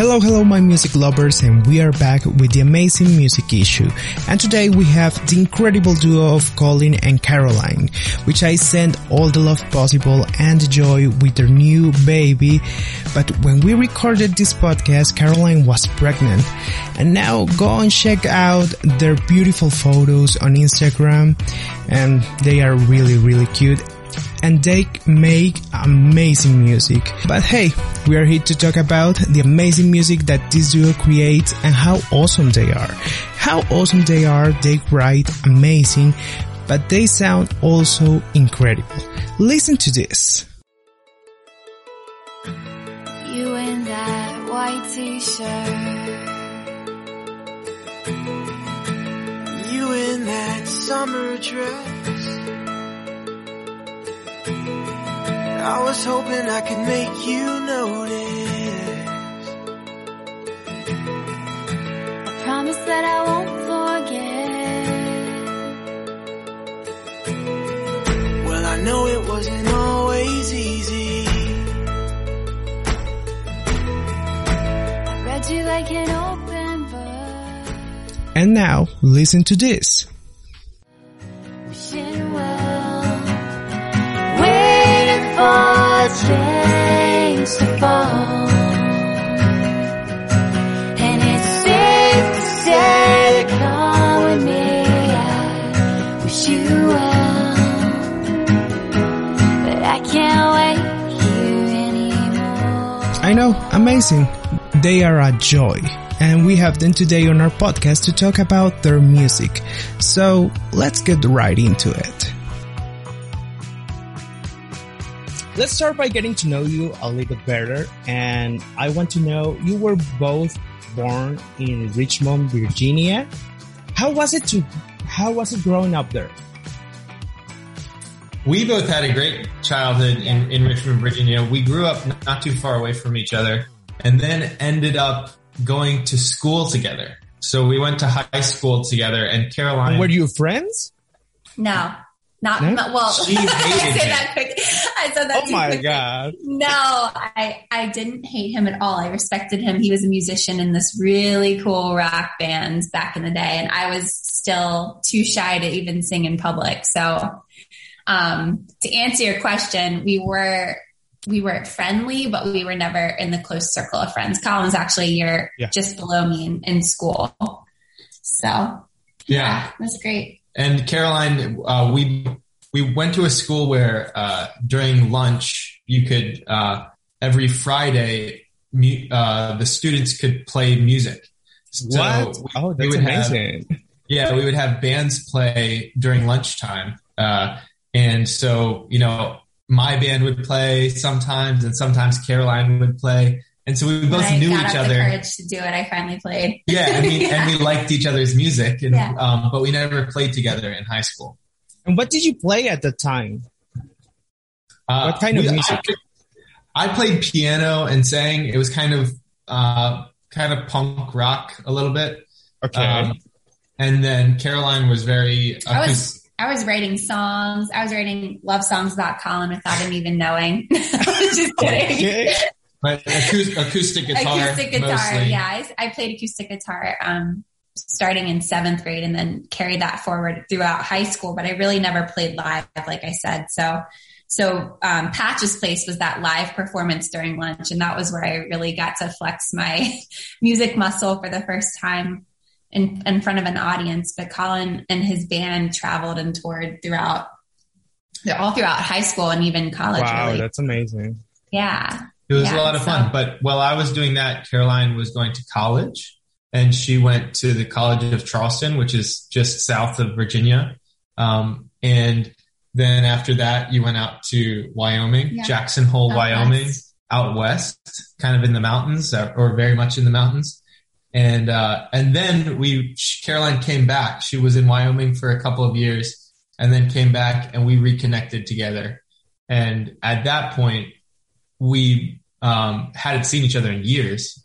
Hello, hello, my music lovers, and we are back with the amazing music issue. And today we have the incredible duo of Colin and Caroline, which I send all the love possible and joy with their new baby. But when we recorded this podcast, Caroline was pregnant. And now go and check out their beautiful photos on Instagram, and they are really, really cute and they make amazing music. But hey, we are here to talk about the amazing music that this duo creates and how awesome they are. How awesome they are, they write amazing, but they sound also incredible. Listen to this. You in that white t-shirt. You in that summer dress. I was hoping I could make you notice. I promise that I won't forget. Well, I know it wasn't always easy. Read you like an open book. And now, listen to this. I know, amazing. They are a joy. And we have them today on our podcast to talk about their music. So let's get right into it. Let's start by getting to know you a little bit better. And I want to know, you were both born in Richmond, Virginia. How was it to, how was it growing up there? We both had a great childhood in, in Richmond, Virginia. We grew up not too far away from each other and then ended up going to school together. So we went to high school together and Caroline. Were you friends? No, not No? well. She hated I said that quick. I said that. Oh my quickly. god. No, I I didn't hate him at all. I respected him. He was a musician in this really cool rock band back in the day, and I was still too shy to even sing in public. So, um, to answer your question, we were we were friendly, but we were never in the close circle of friends. Colin was actually a year Yeah. just below me in, in school, so yeah. it was great. And Caroline, uh, we, we went to a school where, uh, during lunch, you could, uh, every Friday, mu- uh, the students could play music. So what? Oh, that's would have- amazing. Yeah, we would have bands play during lunchtime. Uh, and so, you know, my band would play sometimes and sometimes Caroline would play. And so we both When I knew got each up other. the courage to do it. I finally played. Yeah, and we, Yeah. and we liked each other's music and, Yeah. um, but we never played together in high school. And what did you play at the time? Uh, What kind of we- music? I, I played piano and sang. It was kind of, uh, kind of punk rock a little bit. Okay. Um, and then Caroline was very, I was I was writing songs. I was writing love songs about Colin without him even knowing. Just kidding. Okay. but acoustic, acoustic guitar. acoustic guitar. mostly. Yeah, I, I played acoustic guitar um, starting in seventh grade and then carried that forward throughout high school. But I really never played live, like I said. So, so um, Patch's Place was that live performance during lunch, and that was where I really got to flex my music muscle for the first time in, in front of an audience. But Colin and his band traveled and toured throughout. All throughout high school and even college. Wow, really. that's amazing. Yeah. It was Yeah, a lot of so- fun. But while I was doing that, Caroline was going to college and she went to the College of Charleston, which is just south of Virginia. Um, and then after that, you went out to Wyoming, Yeah. Jackson Hole, Out Wyoming, west. out west, kind of in the mountains or very much in the mountains. And, uh, and then we, Caroline came back. She was in Wyoming for a couple of years and then came back and we reconnected together. And at that point, we um, hadn't seen each other in years.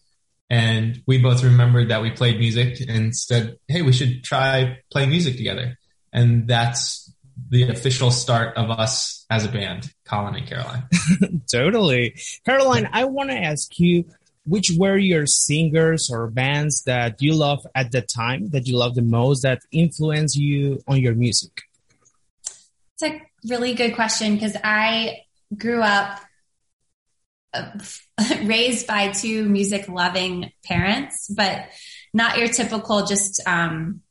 And we both remembered that we played music and said, Hey, we should try playing music together. And that's the official start of us as a band, Colin and Caroline. Totally. Caroline, I want to ask you, which were your singers or bands that you love at the time that you love the most that influence you on your music? It's a really good question because I grew up raised by two music loving parents, but not your typical just um,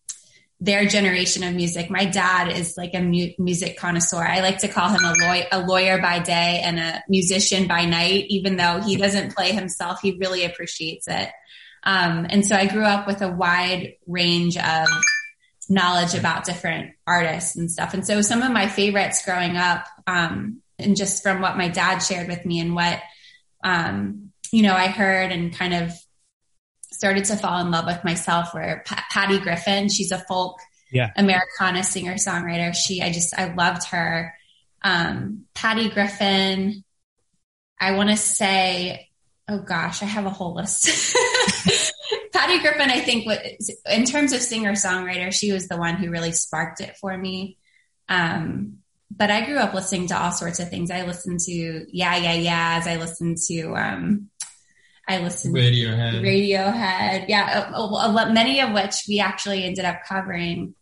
their generation of music. My dad is like a mu- music connoisseur. I like to call him a, law- a lawyer by day and a musician by night, even though he doesn't play himself. He really appreciates it. Um, and so I grew up with a wide range of knowledge about different artists and stuff. And so some of my favorites growing up, um, and just from what my dad shared with me and what, um, you know, I heard and kind of started to fall in love with myself were P- Patty Griffin. She's a folk yeah. Americana singer songwriter. She, I just, I loved her. Um, Patty Griffin. I want to say, oh gosh, I have a whole list. Patty Griffin, I think, in terms of singer songwriter, she was the one who really sparked it for me. Um, but I grew up listening to all sorts of things. I listened to Yeah Yeah Yeahs. I listened to um, I listened Radiohead. Radiohead. Yeah, a, a, a, many of which we actually ended up covering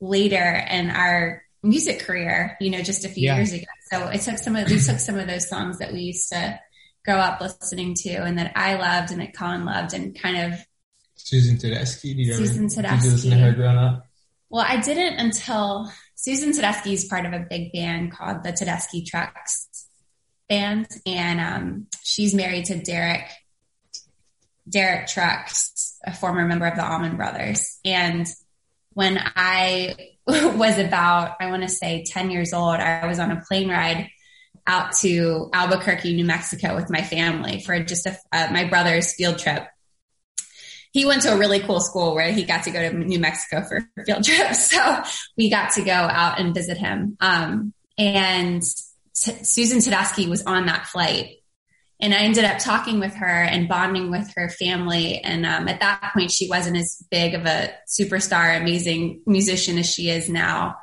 later in our music career. You know, just a few Yeah. years ago. So it took some of we took some of those songs that we used to grow up listening to, and that I loved, and that Colin loved, and kind of Susan Tedeschi. Did you ever Susan did you listen to her growing up? well, I didn't until Susan Tedeschi is part of a big band called the Tedeschi Trucks band, and um, she's married to Derek Derek Trucks, a former member of the Allman Brothers. And when I was about, I want to say 10 years old, I was on a plane ride out to Albuquerque, New Mexico with my family for just a, uh, my brother's field trip. He went to a really cool school where he got to go to New Mexico for field trips. So we got to go out and visit him. Um, and T- Susan Tedeschi was on that flight and I ended up talking with her and bonding with her family. And um, at that point, she wasn't as big of a superstar, amazing musician as she is now.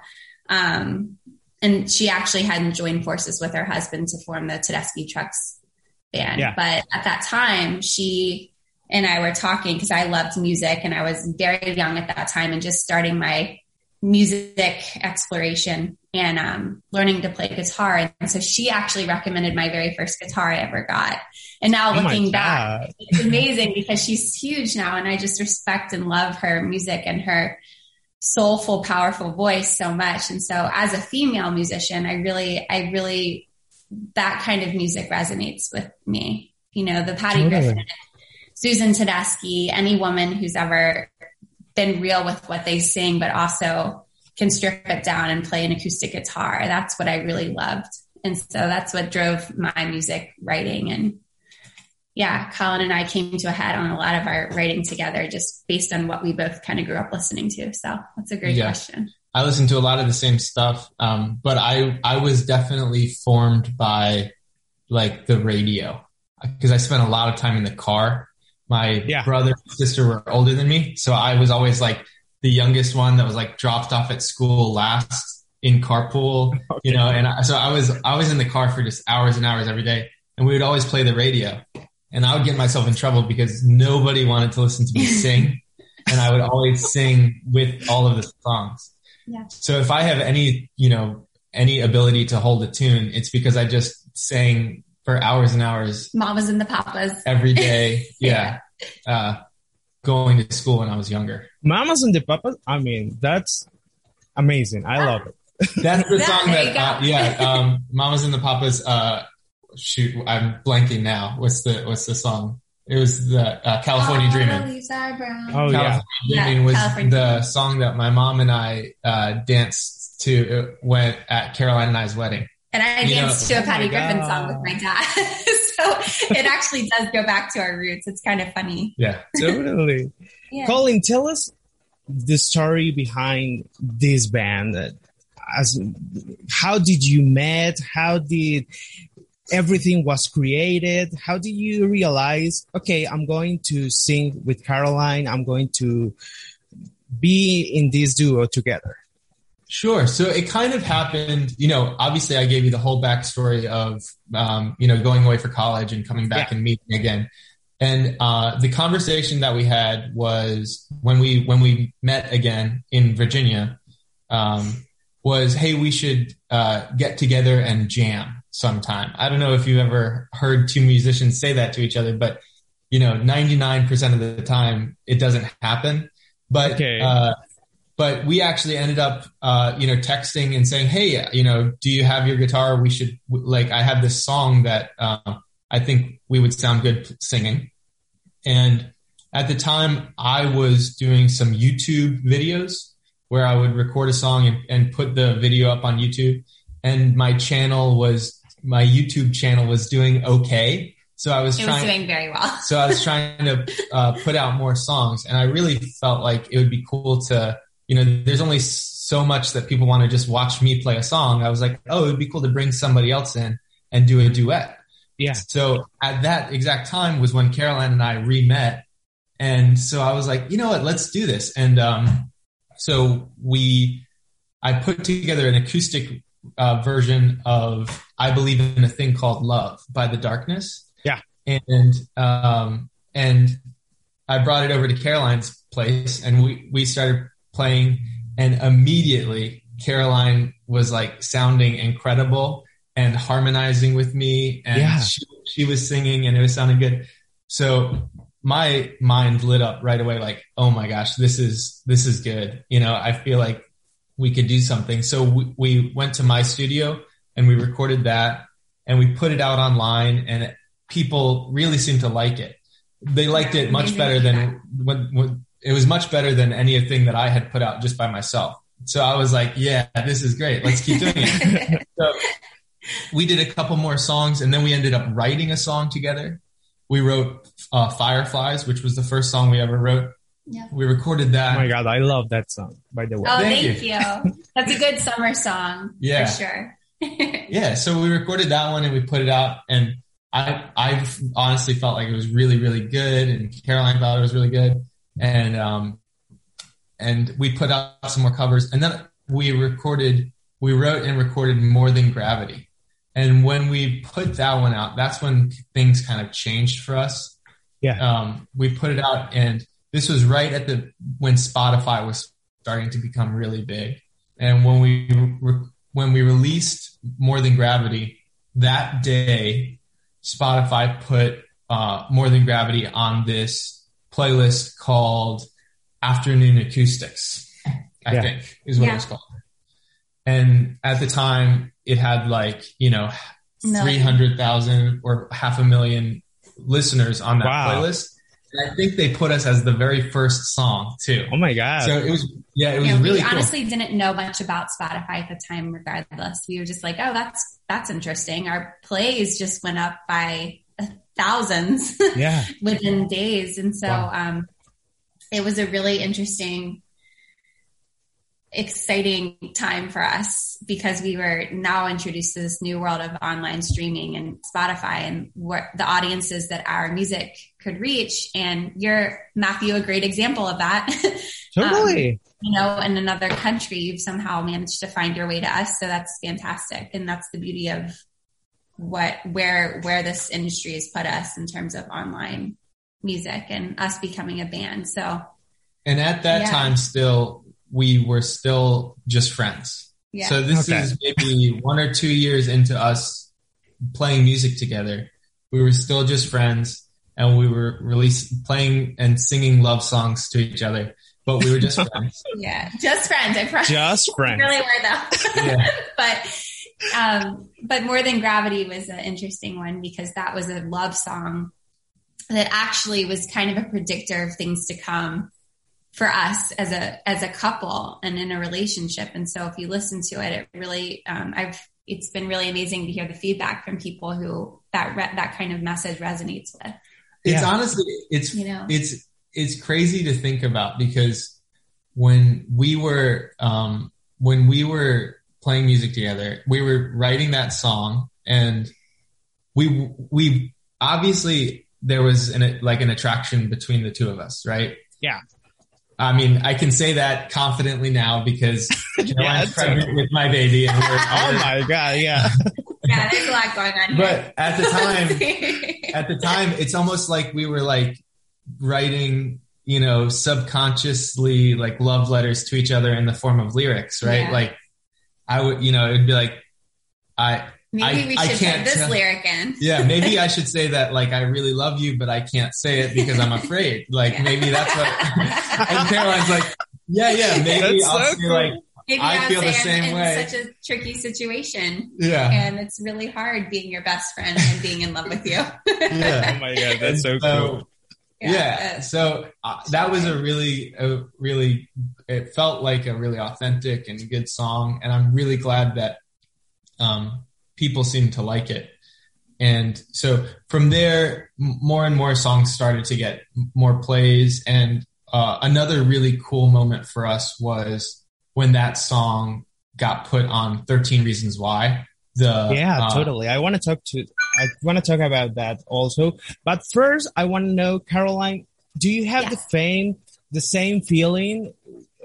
Um, and she actually hadn't joined forces with her husband to form the Tedeschi Trucks band. Yeah. But at that time, she and I were talking because I loved music and I was very young at that time and just starting my music exploration and um, learning to play guitar. And so she actually recommended my very first guitar I ever got. And now Oh looking back, it's amazing because she's huge now and I just respect and love her music and her soulful, powerful voice so much. And so as a female musician, I really, I really, that kind of music resonates with me. You know, the Patty Totally. Griffin, Susan Tedeschi, any woman who's ever been real with what they sing, but also can strip it down and play an acoustic guitar. That's what I really loved. And so that's what drove my music writing. And yeah, Colin and I came to a head on a lot of our writing together just based on what we both kind of grew up listening to. So that's a great Yeah. question. I listened to a lot of the same stuff, um, but I I was definitely formed by like the radio because I spent a lot of time in the car. My Yeah. brother and sister were older than me, so I was always like the youngest one that was like dropped off at school last in carpool, you know. And I, so I was I was in the car for just hours and hours every day, and we would always play the radio, and I would get myself in trouble because nobody wanted to listen to me sing, and I would always sing with all of the songs. Yeah. So if I have any, you know, any ability to hold a tune, it's because I just sang for hours and hours Mamas and the Papas. every day. yeah. Uh, going to school when I was younger. Mamas and the Papas. I mean, that's amazing. I love it. That's the Yeah, song that, uh, yeah, um, Mamas and the Papas, uh, shoot, I'm blanking now. What's the, what's the song? It was the, uh, California All the Dreaming. leaves are brown. Oh yeah. California Yeah, Dreaming was California the Dreaming. song that my mom and I, uh, danced to uh, when at Caroline and I's wedding. And I You know- danced to a Oh Patty Griffin God. song with my dad. so it actually does go back to our roots. It's kind of funny. Yeah. Totally. Yeah. Colin, tell us the story behind this band. As how did you met? How did everything was created? How did you realize? Okay, I'm going to sing with Caroline. I'm going to be in this duo together. Sure. So it kind of happened, you know, obviously I gave you the whole backstory of, um, you know, going away for college and coming back Yeah. and meeting again. and uh, the conversation that we had was when we when we met again in Virginia um, was, hey, we should uh, get together and jam sometime. I don't know if you've ever heard two musicians say that to each other, but you know, 99% of the time it doesn't happen. But Okay. uh, but we actually ended up, uh, you know, texting and saying, "Hey, you know, do you have your guitar? We should like, I have this song that uh, I think we would sound good singing." And at the time, I was doing some YouTube videos where I would record a song and, and put the video up on YouTube. And my channel was my YouTube channel was doing okay. So I was It was trying. doing very well. so I was trying to uh, put out more songs, and I really felt like it would be cool to, you know, there's only so much that people want to just watch me play a song. I was like, oh, it would be cool to bring somebody else in and do a duet. Yeah. So at that exact time was when Caroline and I re-met, and so I was like, you know what, let's do this. And um, so we, I put together an acoustic uh, version of "I Believe in a Thing Called Love" by The Darkness Yeah. and um, and I brought it over to Caroline's place, and we we started playing, and immediately Caroline was like sounding incredible and harmonizing with me, and Yeah. she she was singing, and it was sounding good. So my mind lit up right away, like, oh my gosh, this is this is good. You know, I feel like we could do something. So we, we went to my studio and we recorded that, and we put it out online, and it, people really seemed to like it. They liked it much better than when, when it was much better than anything that I had put out just by myself. So I was like, yeah, this is great. Let's keep doing it. so we did a couple more songs and then we ended up writing a song together. We wrote uh, Fireflies, which was the first song we ever wrote. Yeah. We recorded that. Oh my god, I love that song. By the way, Oh, Thank thank, you. That's a good summer song Yeah. for sure. yeah so we recorded that one and we put it out and i i honestly felt like it was really really good and caroline thought it was really good and um and we put out some more covers. And then we recorded we wrote and recorded more than gravity. And when we put that one out that's when things kind of changed for us. Yeah. um we put it out and this was right at the when spotify was starting to become really big. And when we re- when we released More Than Gravity that day, Spotify put uh, More Than Gravity on this playlist called Afternoon Acoustics. I Yeah. think is what Yeah. it was called. And at the time, it had like you know three hundred thousand or half a million listeners on that Wow. playlist. And I think they put us as the very first song too. oh my god, So it was yeah, it was Yeah, really we cool. honestly didn't know much about Spotify at the time, regardless. We were just like, oh, that's that's interesting. Our plays just went up by thousands yeah, within days. And so Wow. um, it was a really interesting, exciting time for us because we were now introduced to this new world of online streaming and Spotify and what the audiences that our music could reach. And you're, Matthew, a great example of that. totally. you know, in another country, you've somehow managed to find your way to us. So that's fantastic. And that's the beauty of what, where, where this industry has put us in terms of online music and us becoming a band. So And at that Yeah. time, still, we were still just friends. yeah. So this Okay. is maybe one or two years into us playing music together. We were still just friends and we were releasing, playing and singing love songs to each other, but we were just friends. yeah. Just friends. I promise. Just friends. really were though. Yeah. but, um, but more than gravity was an interesting one because that was a love song that actually was kind of a predictor of things to come for us as a as a couple and in a relationship. And so if you listen to it, it really um, I've it's been really amazing to hear the feedback from people who that re- that kind of message resonates with. It's Yeah. honestly, it's, You know? it's, it's crazy to think about because when we were, um, when we were playing music together, we were writing that song and we, we obviously there was an, like an attraction between the two of us, right? Yeah. I mean, I can say that confidently now because Caroline's it's pregnant with my baby. And we're, Oh my god, yeah. yeah, there's a lot going on. but at the time, at the time, it's almost like we were like writing, you know, subconsciously like love letters to each other in the form of lyrics, right? Yeah. Like I would, you know, it'd be like, I, Maybe I- we I should can't put this tell- lyric in. yeah, maybe I should say that like I really love you, but I can't say it because I'm afraid. Like Yeah. maybe that's what. and Caroline's like, yeah, yeah, maybe That's I'll so say cool. like, Maybe I I, feel would the same I'm way. in such a tricky situation, yeah, and it's really hard being your best friend and being in love with you. yeah. Oh my god, that's so And cool. Yeah. So uh, that was a really, a really, it felt like a really authentic and good song. And I'm really glad that um, people seem to like it. And so from there, m- more and more songs started to get m- more plays. And uh, another really cool moment for us was when that song got put on 13 Reasons Why. The yeah, uh, totally. I want to talk to. I want to talk about that also. But first, I want to know, Caroline, do you have the Yes. same the same feeling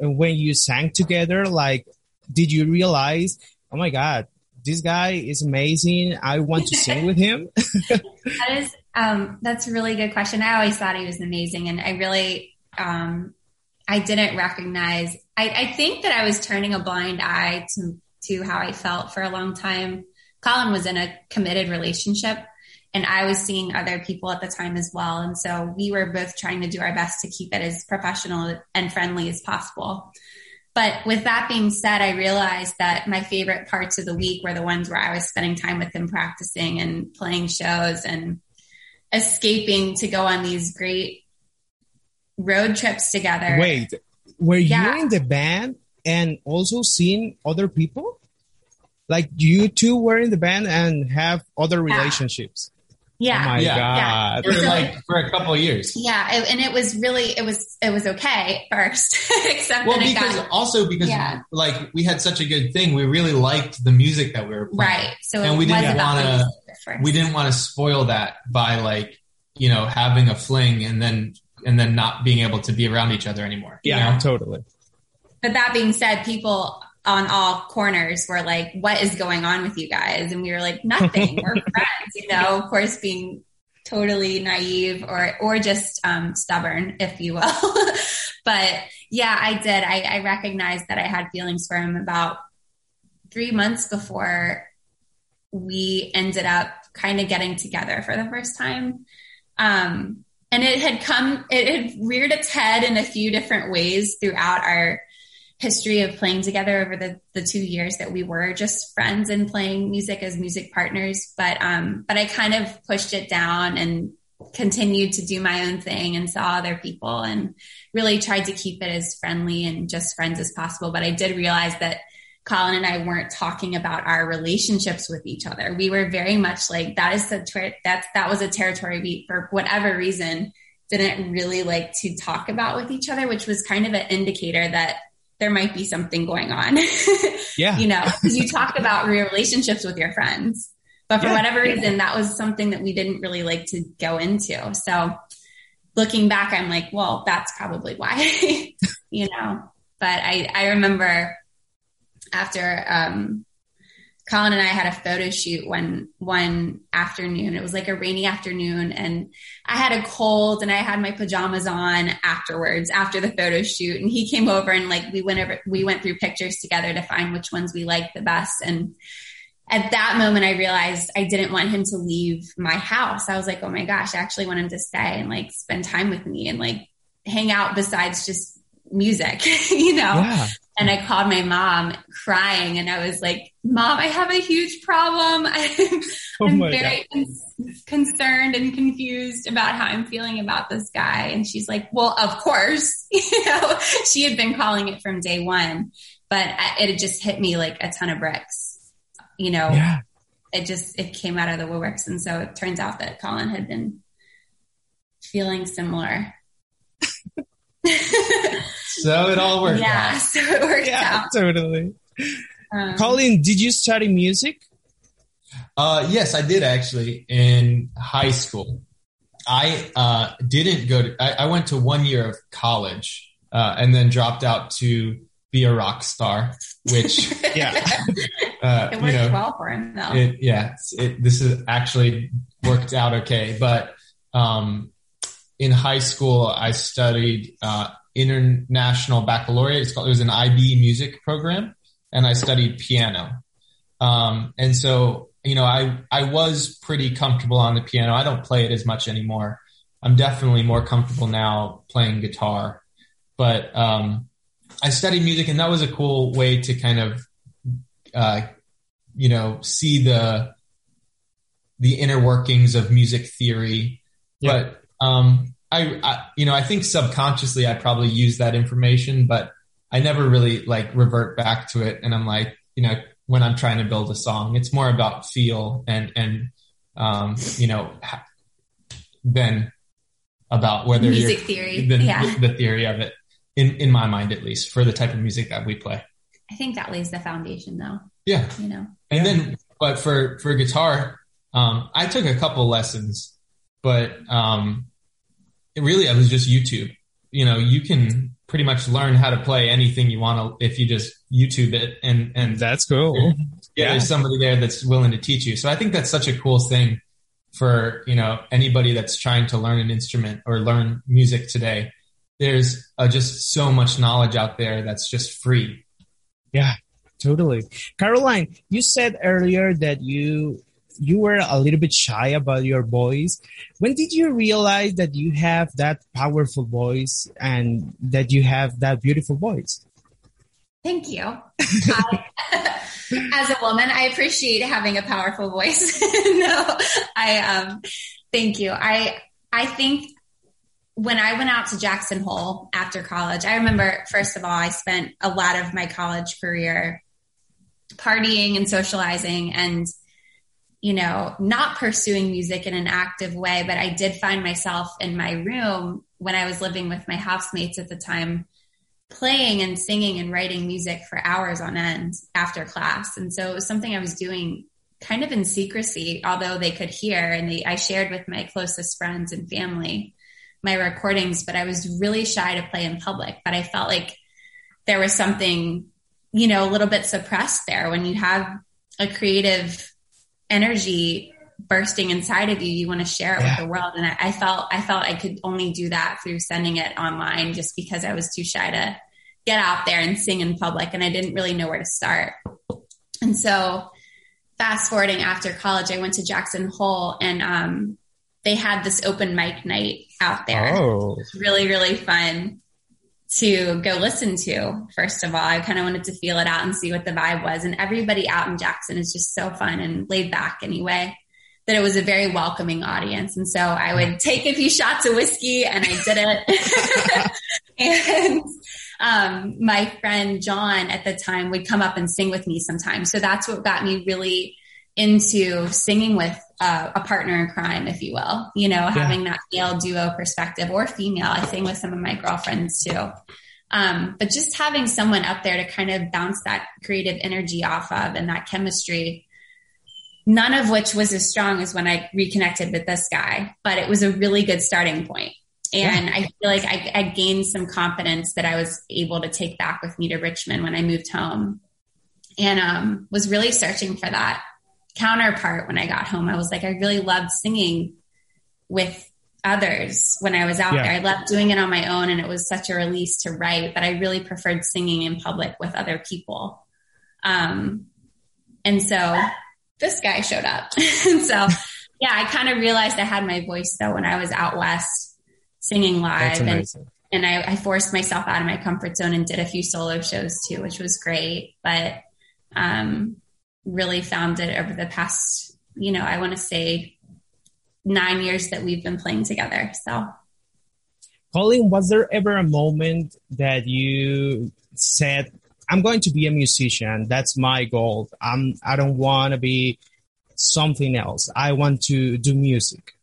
when you sang together? Like, did you realize, oh my god, this guy is amazing. I want to sing with him. That is, um, that's a really good question. I always thought he was amazing, and I really, um, I didn't recognize. I, I think that I was turning a blind eye to to how I felt for a long time. Colin was in a committed relationship, and I was seeing other people at the time as well, and so we were both trying to do our best to keep it as professional and friendly as possible. But with that being said, I realized that my favorite parts of the week were the ones where I was spending time with him practicing and playing shows and escaping to go on these great road trips together. Wait, were Yeah. you in the band and also seeing other people? Like you two were in the band and have other Yeah. relationships. Yeah. Oh my Yeah. god. for So- like for a couple of years. Yeah, it, and it was really it was it was okay first, except Well, that it because got also because Yeah. like we had such a good thing, we really liked the music that we were playing. right. So And it we didn't was about the wanna- music at first. We didn't want to spoil that by like you know having a fling and then and then not being able to be around each other anymore. you Yeah, know? totally. But that being said, people on all corners were like, "What is going on with you guys?" And we were like, "Nothing. we're friends." You know, of course, being totally naive or or just um, stubborn, if you will. but yeah, I did. I, I recognized that I had feelings for him about three months before we ended up kind of getting together for the first time. Um, and it had come, it had reared its head in a few different ways throughout our history of playing together over the, the two years that we were just friends and playing music as music partners. But, um, but I kind of pushed it down and continued to do my own thing and saw other people and really tried to keep it as friendly and just friends as possible. But I did realize that Colin and I weren't talking about our relationships with each other. We were very much like that is the ter- that's that was a territory we for whatever reason didn't really like to talk about with each other, which was kind of an indicator that there might be something going on. Yeah. you know, because you talk about your relationships with your friends, but for Yeah. whatever reason, that was something that we didn't really like to go into. So looking back, I'm like, well, that's probably why, you know. But I I remember after um, Colin and I had a photo shoot one one afternoon. It was like a rainy afternoon, and I had a cold, and I had my pajamas on afterwards after the photo shoot. And he came over, and like we went over, we went through pictures together to find which ones we liked the best. And at that moment, I realized I didn't want him to leave my house. I was like, oh my gosh, I actually want him to stay and like spend time with me and like hang out besides just music, you know? Yeah. And I called my mom crying and I was like, Mom, I have a huge problem. I'm, Oh I'm very con- concerned and confused about how I'm feeling about this guy. And she's like, Well, of course. you know, she had been calling it from day one, but it had just hit me like a ton of bricks. You know, Yeah. it just it came out of the woodworks. And so it turns out that Colin had been feeling similar. So it all worked yeah, out. so it worked Yeah, out. totally. Um, Colin, did you study music? Uh, yes, I did actually in high school. I uh, didn't go to. I, I went to one year of college uh, and then dropped out to be a rock star, which Yeah. Uh, it you worked know, well for him though. it, yeah, it, this is actually worked out okay. But um, in high school, I studied uh, international baccalaureate. It's called, it was an IB music program, and I studied piano. Um, and so, you know, I I was pretty comfortable on the piano. I don't play it as much anymore. I'm definitely more comfortable now playing guitar, but um, I studied music, and that was a cool way to kind of, uh, you know, see the the inner workings of music theory. Yeah. But um, I, I, you know, I think subconsciously I probably use that information, but I never really like revert back to it. And I'm like, you know, when I'm trying to build a song, it's more about feel and and um, you know, than about whether Music you're, theory, the, yeah. the theory of it. In in my mind, at least, for the type of music that we play. I think that lays the foundation though, Yeah. you know. And then, but for for guitar, um, I took a couple lessons, but um, it really, I was just YouTube. You know, you can pretty much learn how to play anything you want to if you just YouTube it, and and That's cool. yeah, yeah. there's somebody there that's willing to teach you. So I think that's such a cool thing for you know anybody that's trying to learn an instrument or learn music today. There's uh, just so much knowledge out there that's just free. Yeah, totally. Caroline, you said earlier that you you were a little bit shy about your voice. When did you realize that you have that powerful voice and that you have that beautiful voice? Thank you. As a woman, I appreciate having a powerful voice. no, I um, thank you. I I think when I went out to Jackson Hole after college, I remember first of all, I spent a lot of my college career partying and socializing and you know, not pursuing music in an active way, but I did find myself in my room when I was living with my housemates at the time playing and singing and writing music for hours on end after class. And so it was something I was doing kind of in secrecy, although they could hear and they, I shared with my closest friends and family my recordings, but I was really shy to play in public. But I felt like there was something, you know, a little bit suppressed there when you have a creative energy bursting inside of you you want to share it Yeah. with the world. And I, I felt i felt i could only do that through sending it online just because i was too shy to get out there and sing in public and i didn't really know where to start. And so fast forwarding after college i went to jackson hole and um, they had this open mic night out there. Oh, it's really really fun to go listen to first of all. I kind of wanted to feel it out and see what the vibe was. And everybody out in jackson is just so fun and laid back anyway that it was a very welcoming audience. And so i would take a few shots of whiskey and i did it. And um, my friend john at the time would come up and sing with me sometimes. So that's what got me really into singing with uh, a partner in crime, if you will, you know, having that male duo perspective or female. I sing with some of my girlfriends too. Um, but just having someone up there to kind of bounce that creative energy off of and that chemistry, none of which was as strong as when I reconnected with this guy, but it was a really good starting point. And I feel like I, I gained some confidence that I was able to take back with me to Richmond when I moved home and um, was really searching for that counterpart when I got home. I was like, I really loved singing with others when I was out Yeah. there. I loved doing it on my own and it was such a release to write, but I really preferred singing in public with other people. Um, and so this guy showed up. and so, yeah, I kind of realized I had my voice though when I was out west singing live and and I, I forced myself out of my comfort zone and did a few solo shows too, which was great. But um, really found it over the past, you know, I want to say nine years that we've been playing together. So Colin, was there ever a moment that you said, I'm going to be a musician. That's my goal. I'm, I don't want to be something else. I want to do music.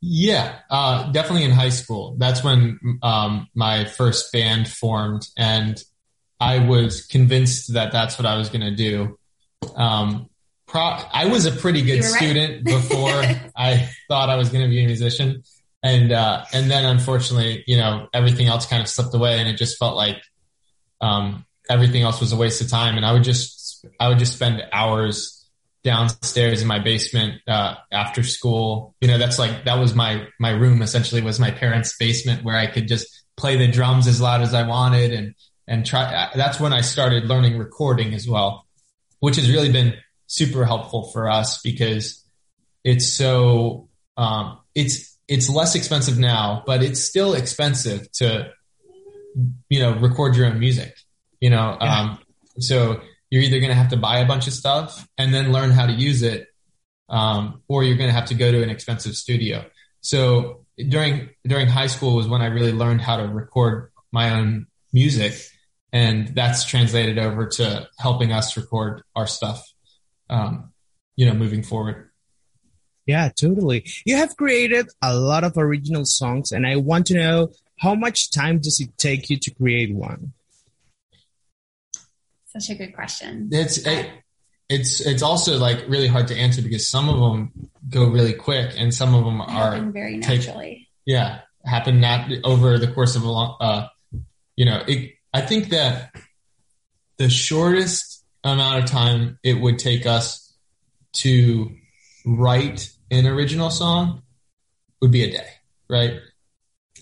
Yeah, uh, definitely in high school. That's when um, my first band formed, and I was convinced that that's what I was going to do. Um, pro- I was a pretty good right. student before I thought I was going to be a musician, and uh, and then unfortunately, you know, everything else kind of slipped away, and it just felt like um, everything else was a waste of time. And I would just I would just spend hours downstairs in my basement uh, after school. You know, that's like that was my my room essentially was my parents' basement where I could just play the drums as loud as I wanted and and try. Uh, that's when I started learning recording as well, which has really been super helpful for us because it's so um, it's it's less expensive now, but it's still expensive to you know record your own music. You know, yeah. um, so you're either going to have to buy a bunch of stuff and then learn how to use it, um, or you're going to have to go to an expensive studio. So during during high school was when I really learned how to record my own music, and that's translated over to helping us record our stuff. Um, you know, moving forward. Yeah, totally. You have created a lot of original songs, and I want to know how much time does it take you to create one? Such a good question. It's it, it's it's also like really hard to answer because some of them go really quick and some of them are very naturally. Take, yeah, happen not over the course of a long. Uh, you know, it, I think that the shortest amount of time it would take us to write an original song would be a day, right?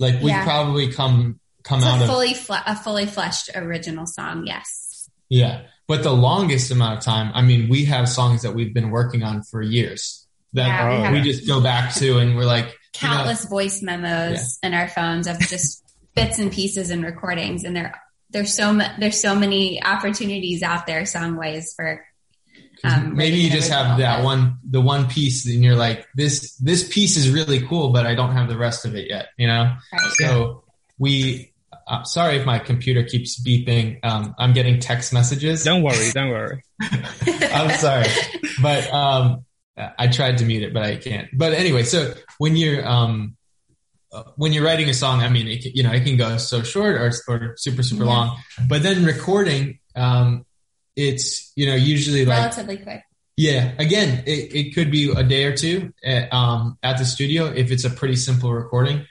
Like we yeah. probably come come it's out a fully fle- a fully fleshed original song. Yes. Yeah, but the longest amount of time, I mean, we have songs that we've been working on for years that yeah, we, we just go back to, and we're like countless you know, voice memos yeah. in our phones of just bits and pieces and recordings, and there there's so there's so many opportunities out there song ways for um, maybe you just have that one, the one piece, and you're like, this this piece is really cool, but I don't have the rest of it yet. You know, right. so we. Uh, sorry if my computer keeps beeping. Um, I'm getting text messages. Don't worry, don't worry. I'm sorry, but um, I tried to mute it, but I can't. But anyway, so when you're um, when you're writing a song, I mean, it, you know, it can go so short or, or super super yeah. long. But then recording, um, it's you know usually like relatively quick. Yeah, again, it, it could be a day or two at, um, at the studio if it's a pretty simple recording.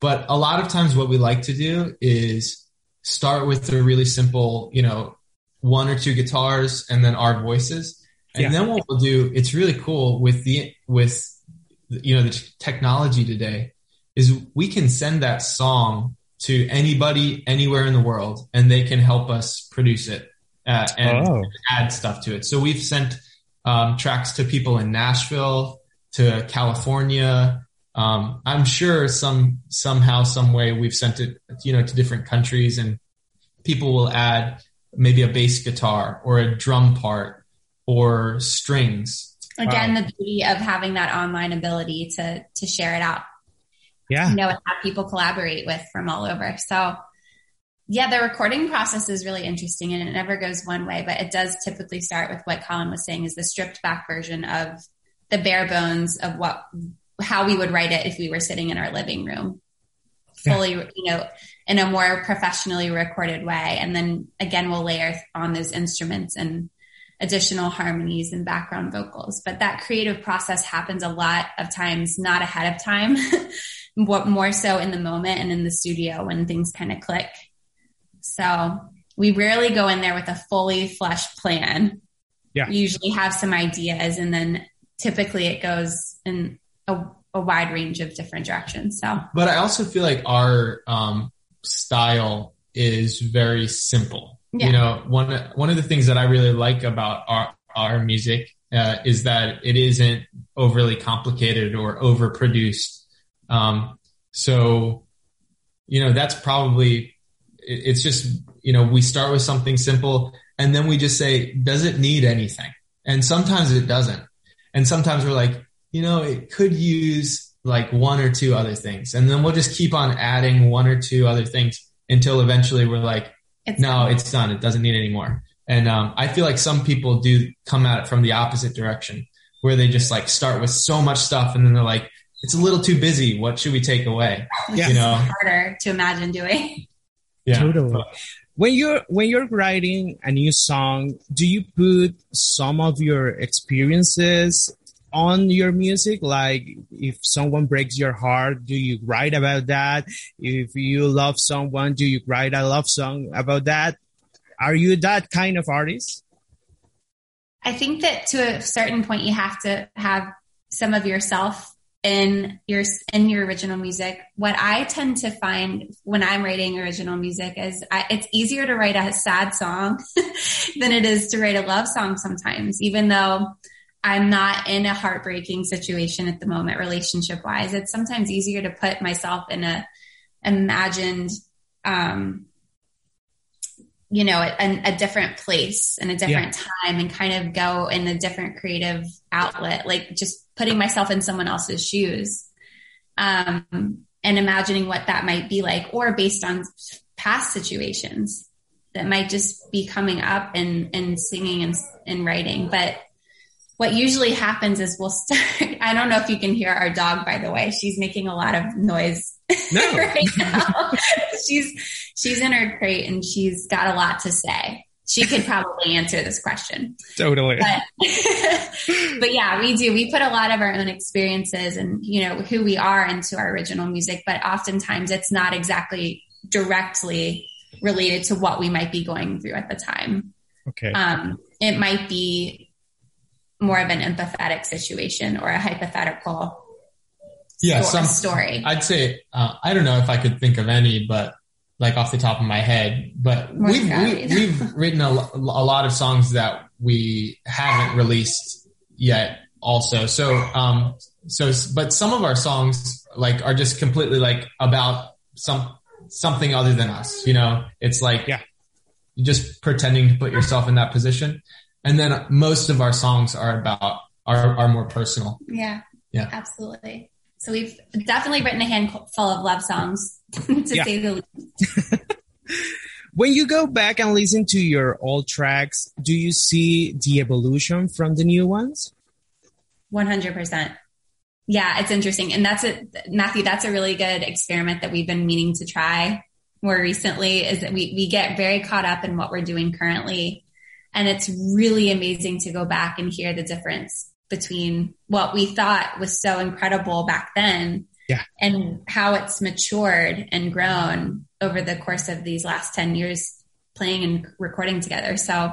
But a lot of times, what we like to do is start with a really simple, you know, one or two guitars and then our voices, and yeah. then what we'll do. It's really cool with the with you know the technology today is we can send that song to anybody anywhere in the world, and they can help us produce it uh, and oh. add stuff to it. So we've sent um, tracks to people in Nashville, to California. Um, I'm sure some somehow, some way, we've sent it, you know, to different countries, and people will add maybe a bass guitar or a drum part or strings. Again, wow. the beauty of having that online ability to to share it out. Yeah, you know, and have people collaborate with from all over. So yeah, the recording process is really interesting and it never goes one way, but it does typically start with what Colin was saying is the stripped back version of the bare bones of what, how we would write it if we were sitting in our living room fully, yeah. you know, in a more professionally recorded way. And then again, we'll layer on those instruments and additional harmonies and background vocals. But that creative process happens a lot of times, not ahead of time, what more so in the moment and in the studio when things kind of click so we rarely go in there with a fully fleshed plan. Yeah. We usually have some ideas and then typically it goes in a, a wide range of different directions. So, but I also feel like our um, style is very simple. Yeah. You know, one one of the things that I really like about our our music uh, is that it isn't overly complicated or overproduced. Um, so, you know, that's probably it's just, you know, we start with something simple and then we just say, does it need anything? And sometimes it doesn't. And sometimes we're like, you know, it could use like one or two other things. And then we'll just keep on adding one or two other things until eventually we're like, it's no, done. it's done. It doesn't need any more. And um, I feel like some people do come at it from the opposite direction where they just like start with so much stuff and then they're like, it's a little too busy. What should we take away? Yeah. You know, harder to imagine doing. Yeah. Totally. When you're when you're writing a new song, do you put some of your experiences on your music? Like if someone breaks your heart, do you write about that? If you love someone, do you write a love song about that? Are you that kind of artist? I think that to a certain point, you have to have some of yourself in your in your original music. What I tend to find when I'm writing original music is I, it's easier to write a sad song than it is to write a love song sometimes, even though I'm not in a heartbreaking situation at the moment, relationship wise. It's sometimes easier to put myself in a imagined, um, you know, a, a, different place and a different yeah. time and kind of go in a different creative outlet, like just putting myself in someone else's shoes. Um, and imagining what that might be like, or based on past situations that might just be coming up and, and singing and, and writing. But what usually happens is we'll start. I don't know if you can hear our dog, by the way. She's making a lot of noise no. right now. she's she's in her crate and she's got a lot to say. She could probably answer this question. Totally. But, but yeah, we do. We put a lot of our own experiences and you know who we are into our original music, but oftentimes it's not exactly directly related to what we might be going through at the time. Okay. Um, it might be more of an empathetic situation or a hypothetical yeah, some, story. I'd say uh, I don't know if I could think of any, but like off the top of my head. But more we've we, have we have written a, a lot of songs that we haven't released yet. Also, so um, so but some of our songs like are just completely like about some something other than us. You know, it's like yeah, just pretending to put yourself in that position. And then most of our songs are about are are more personal. Yeah. Yeah. Absolutely. So we've definitely written a handful of love songs to say the least. when you go back and listen to your old tracks, do you see the evolution from the new ones? 100%. Yeah, it's interesting. And that's a, Matthew, that's a really good experiment that we've been meaning to try more recently is that we, we get very caught up in what we're doing currently and it's really amazing to go back and hear the difference between what we thought was so incredible back then yeah. and how it's matured and grown over the course of these last 10 years playing and recording together. So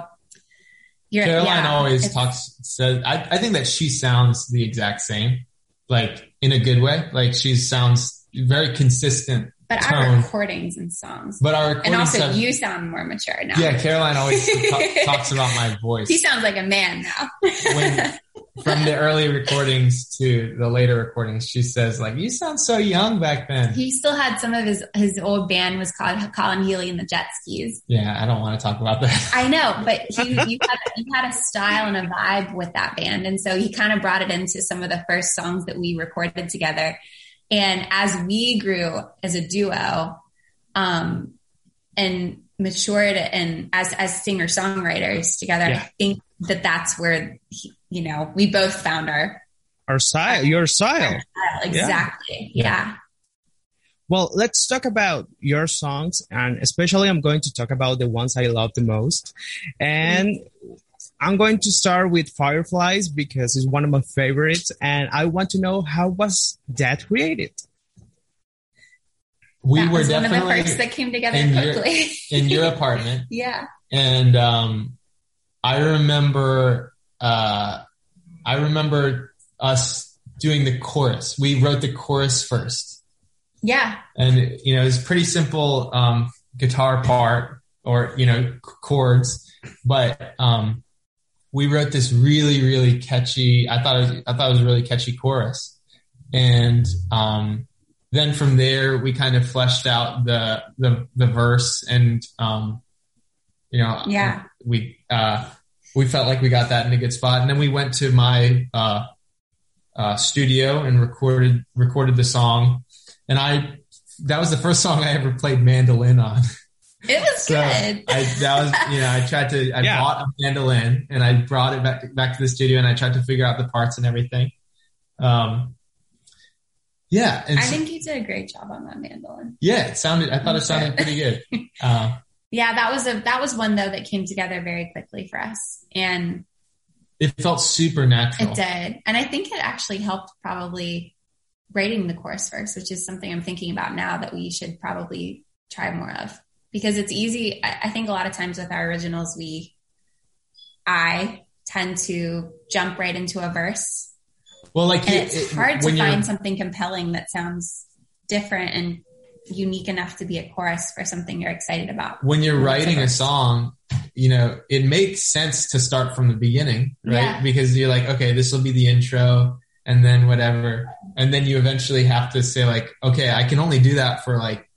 Caroline yeah, always talks, says, I, I think that she sounds the exact same, like in a good way. Like she sounds very consistent but tone. our recordings and songs. But our and also have, you sound more mature now. Yeah, Caroline always talks about my voice. He sounds like a man now. when, from the early recordings to the later recordings, she says like, "You sound so young back then." He still had some of his his old band was called Colin Healy and the Jet Skis. Yeah, I don't want to talk about that. I know, but he you had you had a style and a vibe with that band, and so he kind of brought it into some of the first songs that we recorded together and as we grew as a duo, um, and matured and as, as singer songwriters together, yeah. I think that that's where, you know, we both found our, our style, your style. Exactly. Yeah. yeah. Well, let's talk about your songs, and especially I'm going to talk about the ones I love the most. And I'm going to start with Fireflies because it's one of my favorites, and I want to know how was that created. We that were definitely one of the first that came together in quickly your, in your apartment. yeah, and um, I remember, uh, I remember us doing the chorus. We wrote the chorus first. Yeah, and you know it was pretty simple um, guitar part or you know chords, but um, we wrote this really, really catchy. I thought it was, I thought it was a really catchy chorus, and um, then from there we kind of fleshed out the the, the verse, and um, you know, yeah, we uh, we felt like we got that in a good spot, and then we went to my uh, uh, studio and recorded recorded the song, and I that was the first song I ever played mandolin on. It was so good. I, that was, you know, I tried to, I yeah. bought a mandolin and I brought it back, back to the studio and I tried to figure out the parts and everything. Um, yeah. I so, think you did a great job on that mandolin. Yeah. It sounded, I thought it sounded pretty good. Uh, yeah. That was a, that was one though that came together very quickly for us. And it felt super natural. It did. And I think it actually helped probably writing the chorus first, which is something I'm thinking about now that we should probably try more of because it's easy. I think a lot of times with our originals, we, I tend to jump right into a verse. Well, like And you- it's it- hard to find something compelling that sounds different and unique enough to be a chorus for something you're excited about. when you're writing a song, you know, it makes sense to start from the beginning, right? Yeah. Because you're like, okay, this will be the intro and then whatever. And then you eventually have to say like, okay, I can only do that for like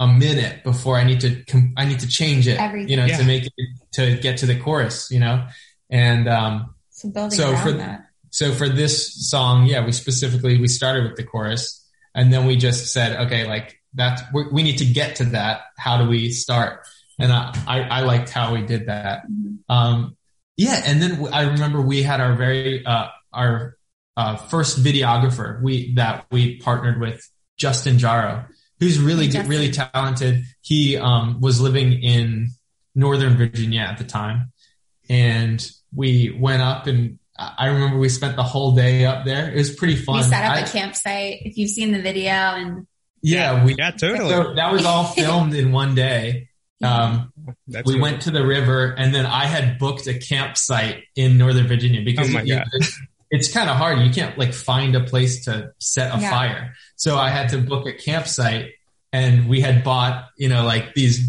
a minute before I need to, com- I need to change it, Everything. you know, Yeah. to make it, to get to the chorus, you know? And, um, So building So for- that. so for this song, yeah, we specifically, we started with the chorus and then we just said, okay, like that's, we need to get to that. How do we start? And I, I, I liked how we did that. Mhm. Um, yeah. And then I remember we had our very, uh, our, uh, first videographer we, that we partnered with Justin Jaro, who's really, Justin. really talented. He, um, was living in Northern Virginia at the time and we went up and I I remember we spent the whole day up there. It was pretty fun. We set up I- a campsite. If you've seen the video and yeah, we, Yeah, totally. so that was all filmed in one day. Um, That's we cool. went to the river and then I had booked a campsite in Northern Virginia because Oh my you- God. it's, it's kind of hard. You can't like find a place to set a Yeah. fire. So I had to book a campsite and we had bought, you know, like these,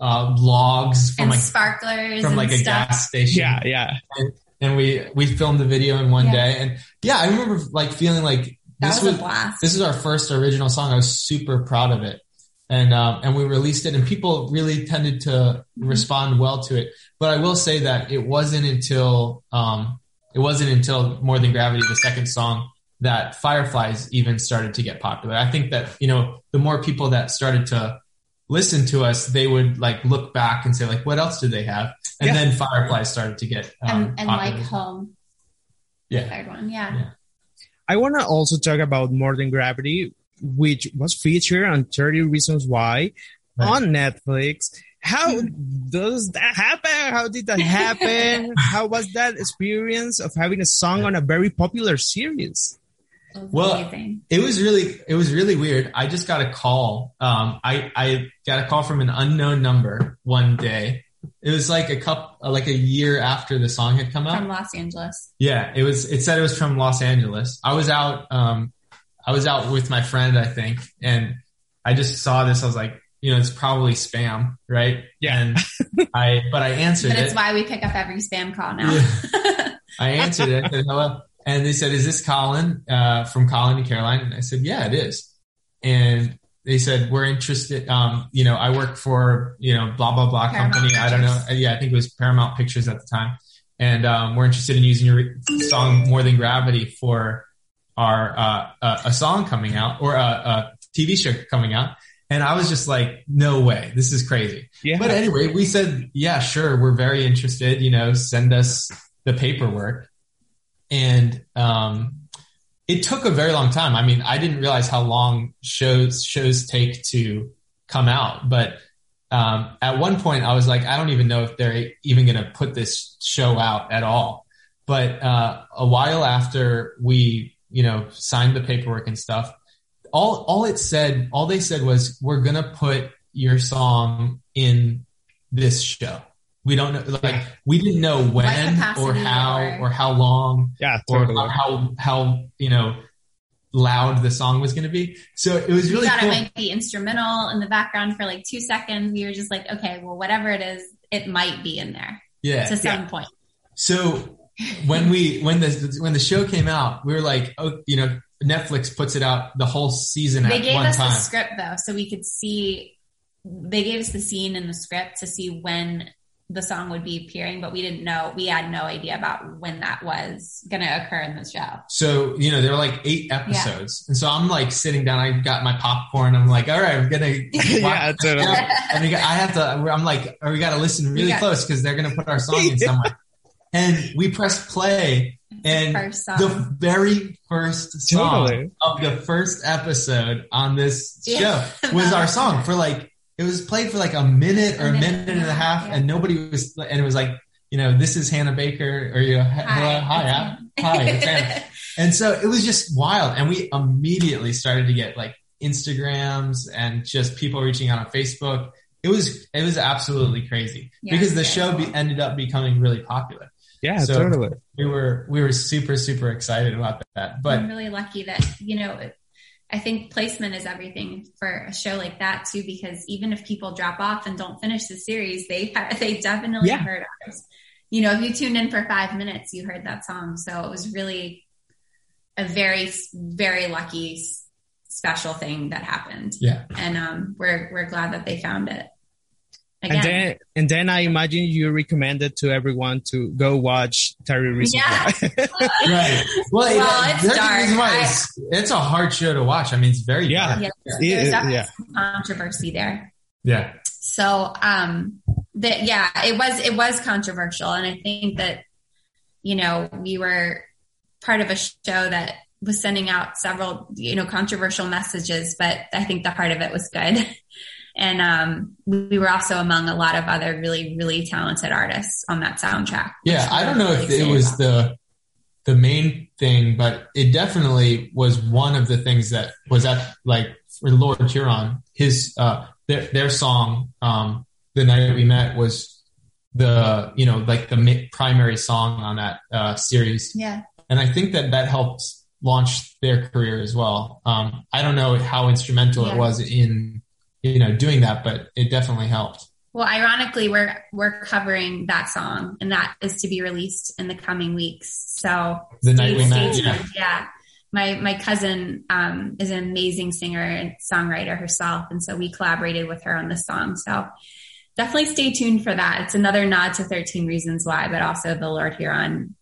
uh, logs from and like, sparklers from and like a stuff. gas station. Yeah, yeah. and we we filmed the video in one Yeah. day and yeah i remember like feeling like That this was, was, a blast. this is our first original song i was super proud of it and um, and we released it and people really tended to Mhm. respond well to it but i will say that it wasn't until um it wasn't until more than gravity the second song that fireflies even started to get popular i think that you know the more people that started to listen to us they would like look back and say like what else did they have and Yeah. then Firefly started to get um, and, and like home. The Yeah. third one. Yeah. Yeah. I want to also talk about More Than Gravity, which was featured on 13 Reasons Why Right. on Netflix. How does that happen? How did that happen? How was that experience of having a song on a very popular series? Well, amazing. It was really, it was really weird. I just got a call. Um, I, I got a call from an unknown number one day. It was like a couple, like a year after the song had come out. From Los Angeles. Yeah, it was. It said it was from Los Angeles. I was out. Um, I was out with my friend, I think, and I just saw this. I was like, you know, it's probably spam, right? Yeah. And I, but I answered But it. it's why we pick up every spam call now. Yeah. I answered it. I said, hello. And they said, is this Colin, uh, from Colin and Caroline? And I said, yeah, it is. And they said, we're interested. Um, you know, I work for, you know, blah, blah, blah Paramount company. I don't know. Yeah, I think it was Paramount Pictures at the time. And, um, we're interested in using your song More Than Gravity for our, uh, uh, a song coming out or a, a TV show coming out. And I was just like, no way. This is crazy. Yeah. But anyway, we said, yeah, sure. We're very interested. You know, send us the paperwork. And, um, it took a very long time. I mean, I didn't realize how long shows, shows take to come out, but, um, at one point I was like, I don't even know if they're even going to put this show out at all. But, uh, a while after we, you know, signed the paperwork and stuff, all, all it said, all they said was, we're going to put your song in this show. We don't know, like, we didn't know when or how or- or how long yeah, or how, how, you know, loud the song was going to be. So it was We really thought cool. it might be instrumental in the background for like two seconds. We were just like, okay, well, whatever it is, it might be in there yeah. to some point. So when we when the when the show came out, we were like, oh, you know, Netflix puts it out the whole season They at gave one us time. the script though, so we could see. They gave us the scene in the script to see when the song would be appearing, but we didn't know. We had no idea about when that was going to occur in the show. So you know, there were like eight episodes, and so I'm like sitting down. I got my popcorn. I'm like, all right, I'm gonna. yeah, totally. and we got, I have to. I'm like, we got to listen really got- close because they're gonna put our song in somewhere. And we press play, and First the very first song Totally. of the first episode on this Yeah. show was our song for like it was played for like a minute or a A minute, minute and a half, yeah. and nobody was and it was like you know this is Hannah Baker or you know, he- hello hi Hi. hi, hi it's Hannah. and so it was just wild and we immediately started to get like Instagrams and just people reaching out on Facebook it was it was absolutely crazy Yeah, because the it's show be, ended up becoming really popular Yeah, So- totally. We were we were super super excited about that. But I'm really lucky that, you know, I think placement is everything for a show like that too, because even if people drop off and don't finish the series, they, they definitely Yeah. heard ours. You know, if you tuned in for five minutes, you heard that song. So it was really a very, very lucky, special thing that happened. yeah, And, um, we're, we're glad that they found it. Again. And then, and then I imagine you recommended to everyone to go watch Terry Reason Yeah. Right. Well, Well, it- it's there's a dark. reason why I- it's, it's a hard show to watch. I mean, it's very Yeah. dark. yeah, Yeah, there's definitely yeah. some controversy there. Yeah. so um that yeah it was it was controversial and i think that you know we were part of a show that was sending out several you know controversial messages but i think the heart of it was good and um we were also among a lot of other really really talented artists on that soundtrack Yeah, I don't know really if it was about. the the main thing, but it definitely was one of the things that was at like for Lord Huron, his uh their their song, um, the night we met was the you know like the primary song on that uh, series, yeah and I think that that helped launch their career as well. Um, I don't know how instrumental Yeah. it was in you know doing that, but it definitely helped. Well, ironically, we're we're covering that song, and that is to be released in the coming weeks. So The night we met, yeah. yeah. My my cousin um, is an amazing singer and songwriter herself, and so we collaborated with her on this song. So definitely stay tuned for that. It's another nod to Thirteen Reasons Why, but also the Lord Huron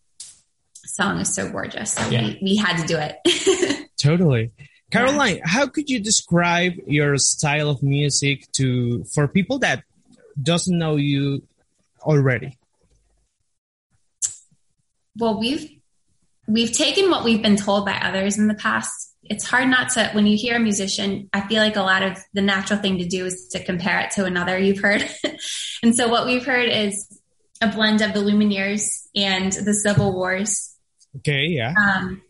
song is so gorgeous. So Yeah. we, we had to do it. Totally. Caroline, how could you describe your style of music to for people that doesn't know you already? well we've we've taken what we've been told by others in the past it's hard not to when you hear a musician i feel like a lot of the natural thing to do is to compare it to another you've heard and so what we've heard is a blend of the lumineers and the civil wars Okay, yeah. um,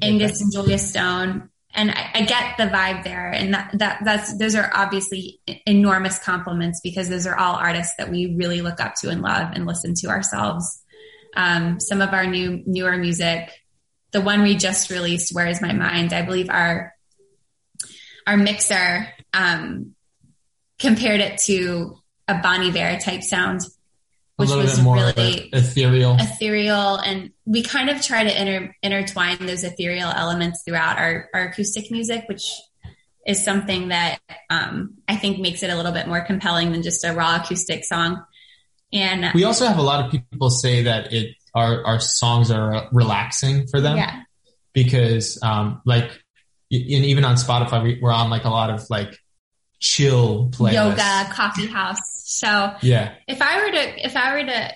angus that. and julia stone and I, I get the vibe there. And that, that that's those are obviously enormous compliments because those are all artists that we really look up to and love and listen to ourselves. Um, some of our new newer music the one we just released where is my mind? I believe our our mixer um, compared it to a Bon Iver type sound which little was bit more really ethereal. ethereal and we kind of try to inter- intertwine those ethereal elements throughout our, our acoustic music which is something that um, i think makes it a little bit more compelling than just a raw acoustic song and We also have a lot of people say that it our our songs are relaxing for them yeah because um like and even on Spotify we, we're on like a lot of like chill playlists. yoga coffee house so Yeah, if i were to if i were to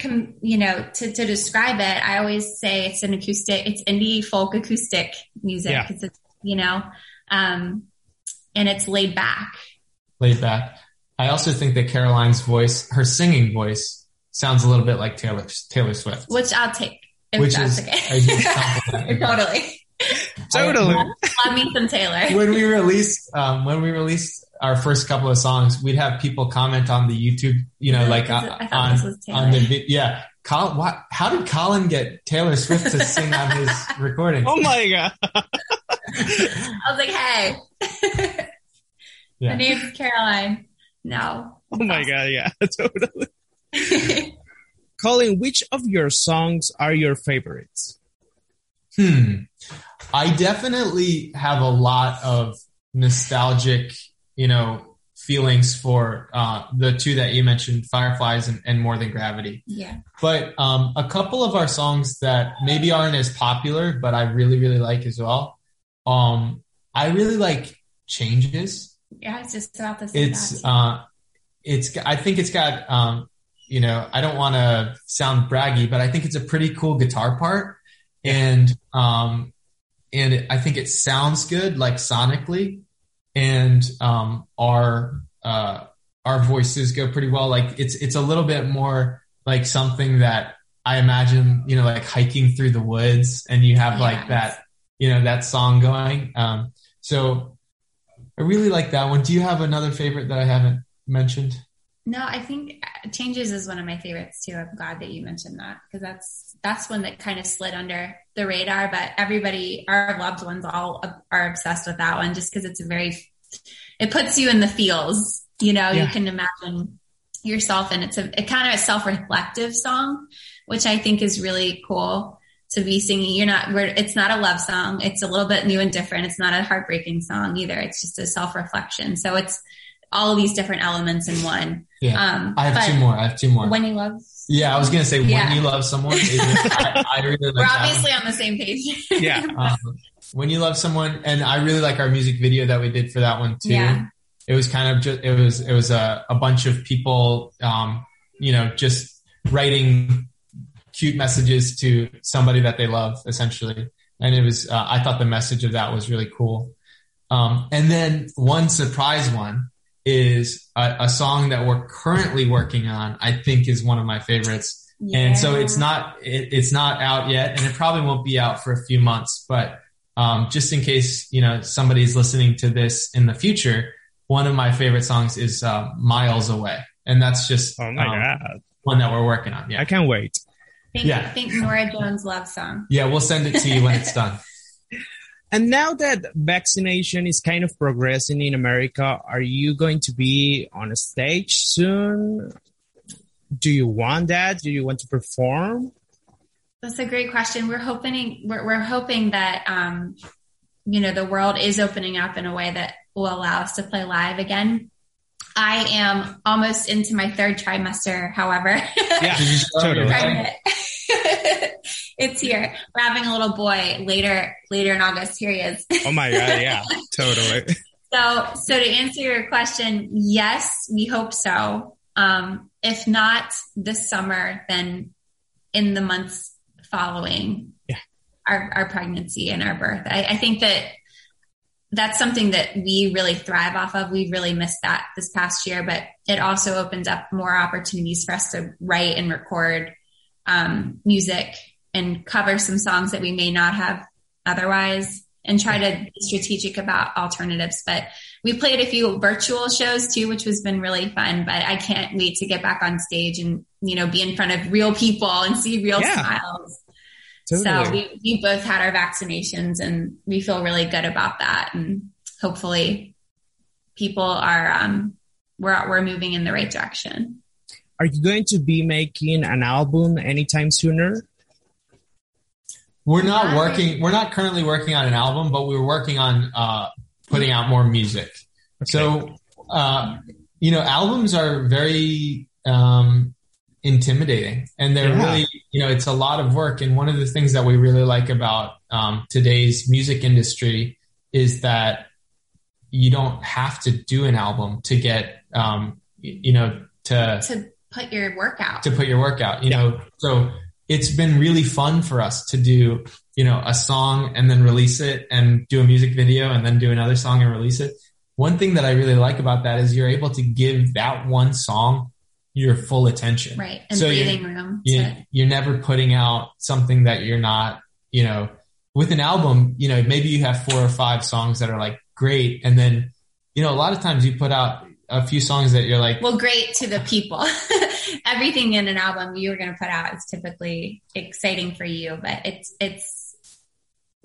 com- you know to, to describe it i always say it's an acoustic it's indie folk acoustic music Yeah. it's a, you know um and it's laid back laid back. I also think that Caroline's voice, her singing voice, sounds a little bit like Taylor Taylor Swift, which i'll take if which that's is okay a huge compliment. totally Totally. love me some taylor when we released um, when we released our first couple of songs, we'd have people comment on the YouTube, you know, like This uh, is- I thought on this was Taylor. on the yeah. Colin, what, how did Colin get Taylor Swift to sing on his recording? Oh my god. i was like hey Yeah. my name's caroline no Oh my god, yeah. Totally. Colin, which of your songs are your favorites? Hmm. I definitely have a lot of nostalgic, you know, feelings for uh, the two that you mentioned, Fireflies and, and More Than Gravity. yeah But um, a couple of our songs that maybe aren't as popular, but I really, really like as well. Um, I really like Changes. yeah it's just about say It's uh, it's I think it's got um, you know I don't want to sound braggy, but I think it's a pretty cool guitar part, and um, and it, I think it sounds good like sonically, and um, our uh, our voices go pretty well. Like it's it's a little bit more like something that I imagine you know like hiking through the woods, and you have like Yes. that you know that song going. Um, so I really like that one. Do you have another favorite that I haven't mentioned? No, I think uh, Changes is one of my favorites too. I'm glad that you mentioned that because that's that's one that kind of slid under the radar, but everybody, our loved ones, all are obsessed with that one just because it's a very, it puts you in the feels. You know, Yeah. you can imagine yourself, and it's a, a kind of a self-reflective song, which I think is really cool to be singing. You're not, we're, it's not a love song. It's a little bit new and different. It's not a heartbreaking song either. It's just a self-reflection. So it's all these different elements in one. Yeah. Um, I have two more. I have two more. When you love, yeah, I was gonna say Yeah. when you love someone. Is I, I really like we're that one. obviously on the same page. Yeah. um, when you love someone and i really like our music video that we did for that one too Yeah. it was kind of just it was it was a, a bunch of people um, you know just writing cute messages to somebody that they love essentially and it was uh, i thought the message of that was really cool um, and then one surprise one is a, a song that we're currently working on i think is one of my favorites and so it's not it, it's not out yet and it probably won't be out for a few months but um, just in case you know somebody's listening to this in the future one of my favorite songs is uh, miles away and that's just Oh my um, god. one that we're working on yeah I can't wait. Think, Yeah. think Norah Jones' love song. yeah we'll send it to you when it's done And now that vaccination is kind of progressing in America, are you going to be on a stage soon? Do you want that? Do you want to perform? That's a great question. We're hoping we're, we're hoping that um, you know the world is opening up in a way that will allow us to play live again. I am almost into my third trimester, however. Yeah, Did you start your totally. it's here. We're having a little boy later later in August. Here he is. Oh my god, yeah, totally. So, so to answer your question, yes, we hope so. Um, if not this summer, then in the months following Yeah. our, our pregnancy and our birth. I, I think that that's something that we really thrive off of. We really missed that this past year, but it also opens up more opportunities for us to write and record um, music and cover some songs that we may not have otherwise and try to be strategic about alternatives. But we played a few virtual shows too, which has been really fun. But I can't wait to get back on stage and, you know, be in front of real people and see real Yeah. smiles. So we, we both had our vaccinations and we feel really good about that. And hopefully people are, um, we're, we're moving in the right direction. Are you going to be making an album anytime sooner? we're not Not working we're not currently working on an album but we're working on uh, putting out more music so uh, you know albums are very um, intimidating and they're Yeah. really you know it's a lot of work and one of the things that we really like about um, today's music industry is that you don't have to do an album to get um, you know to To put your work out. to put your work out, you know. So it's been really fun for us to do, you know, a song and then release it and do a music video and then do another song and release it. One thing that I really like about that is you're able to give that one song your full attention. right. And So breathing room. You, to- you're never putting out something that you're not, you know, with an album, you know, maybe you have four or five songs that are like great. And then, you know, a lot of times you put out a few songs that you're like, well, great to the people. Everything in an album you're going to put out is typically exciting for you, but it's, it's,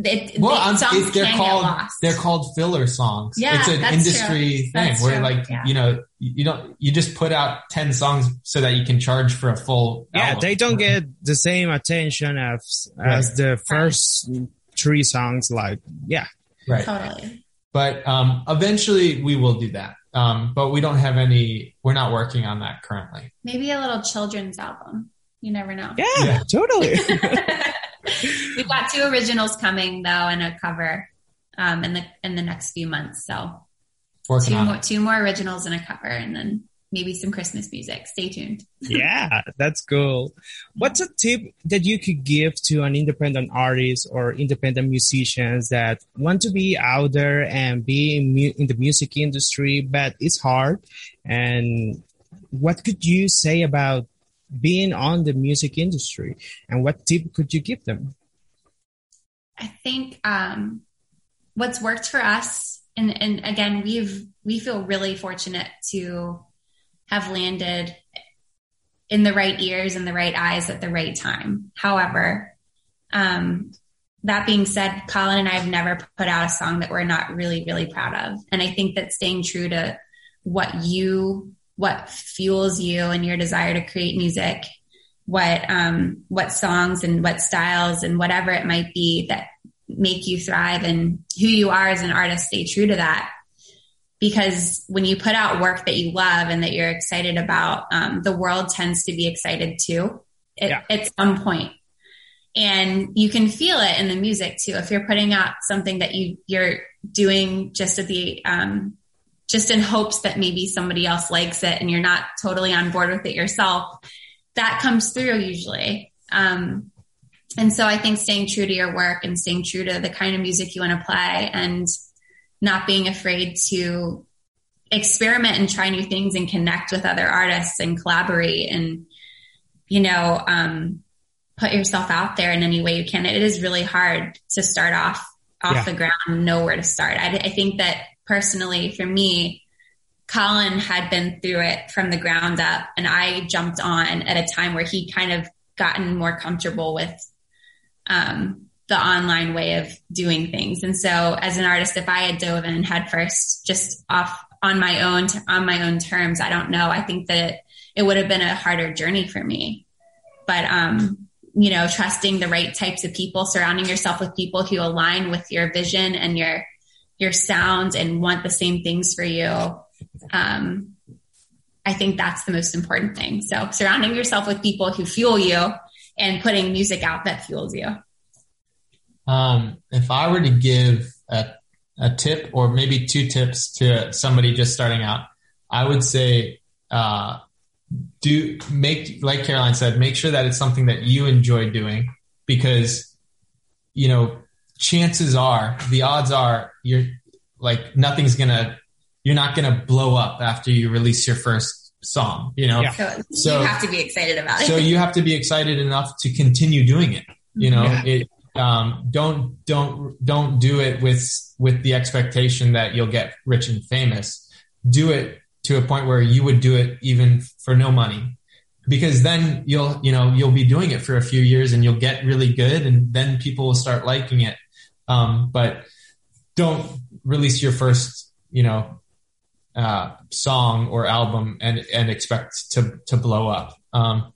it, Well, the songs it, they're called they're called filler songs. Yeah, it's an industry true. thing That's where true. like Yeah. you know you don't you just put out ten songs so that you can charge for a full. Yeah, album. they don't get the same attention as as the first three songs. Like, yeah, right, Totally. but um, eventually we will do that. Um, but we don't have any. We're not working on that currently. Maybe a little children's album. You never know. yeah, Yeah. totally. We've got two originals coming though, and a cover um, in the in the next few months. So Working two more it. two more originals and a cover, and then maybe some Christmas music. Stay tuned. yeah, that's cool. What's a tip that you could give to an independent artist or independent musicians that want to be out there and be in, mu- in the music industry, but it's hard? And what could you say about being on the music industry? And what tip could you give them? I think um, what's worked for us, and, and again, we've we feel really fortunate to have landed in the right ears and the right eyes at the right time. However, um, that being said, Colin and I have never put out a song that we're not really, really proud of. And I think that staying true to what you, what fuels you and your desire to create music, what, um, what songs and what styles and whatever it might be that make you thrive and who you are as an artist, stay true to that. Because when you put out work that you love and that you're excited about, um, the world tends to be excited too at, yeah. at some point. And you can feel it in the music too. If you're putting out something that you you're doing just at the um, just in hopes that maybe somebody else likes it and you're not totally on board with it yourself that comes through usually. Um, and so i think staying true to your work and staying true to the kind of music you want to play and not being afraid to experiment and try new things and connect with other artists and collaborate and you know um, put yourself out there in any way you can. It is really hard to start off off yeah. the ground and know where to start. I, I think that personally for me, Colin had been through it from the ground up and I jumped on at a time where he kind of gotten more comfortable with, um, the online way of doing things. And so as an artist, if I had dove in head first, just off on my own, on my own terms, I don't know. I think that it would have been a harder journey for me, but, um, you know, trusting the right types of people, surrounding yourself with people who align with your vision and your, your sound and want the same things for you. Um, I think that's the most important thing. So surrounding yourself with people who fuel you and putting music out that fuels you. Um, if I were to give a, a tip or maybe two tips to somebody just starting out, I would say, uh, do make like Caroline said, make sure that it's something that you enjoy doing because you know chances are the odds are you're like nothing's gonna you're not gonna blow up after you release your first song you know yeah. so, you have to be excited about it so you have to be excited enough to continue doing it you know yeah. it um, don't don't don't do it with with the expectation that you'll get rich and famous. Do it to a point where you would do it even for no money. Because then you'll you know you'll be doing it for a few years and you'll get really good and then people will start liking it. Um, but don't release your first you know uh, song or album and and expect to to blow up. Um,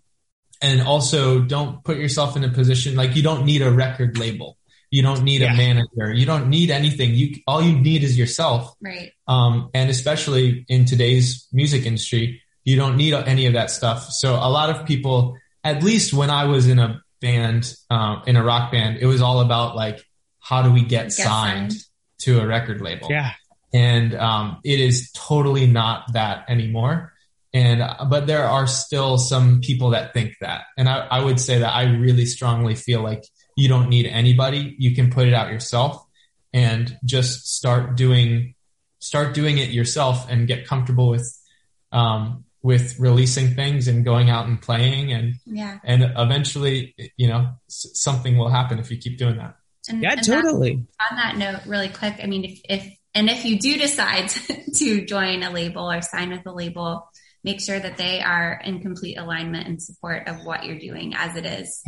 and also don't put yourself in a position like you don't need a record label you don't need yeah. a manager. You don't need anything. You all you need is yourself. Right. Um, and especially in today's music industry, you don't need any of that stuff. So a lot of people, at least when I was in a band, um, in a rock band, it was all about like, how do we get, get signed, signed, to a record label? Yeah. And um, it is totally not that anymore. And but there are still some people that think that, and I, I would say that I really strongly feel like you don't need anybody. You can put it out yourself and just start doing start doing it yourself and get comfortable with um, with releasing things and going out and playing and yeah. and eventually you know something will happen if you keep doing that. And, yeah and totally. that, on that note really quick i mean if, if and if you do decide to join a label or sign with a label make sure that they are in complete alignment and support of what you're doing as it is